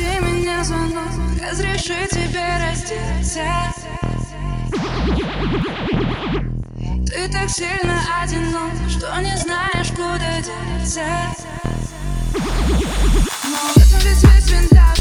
Разбуди меня звонок, разреши тебе раздеться. Ты так сильно одинок, что не знаешь, куда деться. Но в этом весь весь винтаж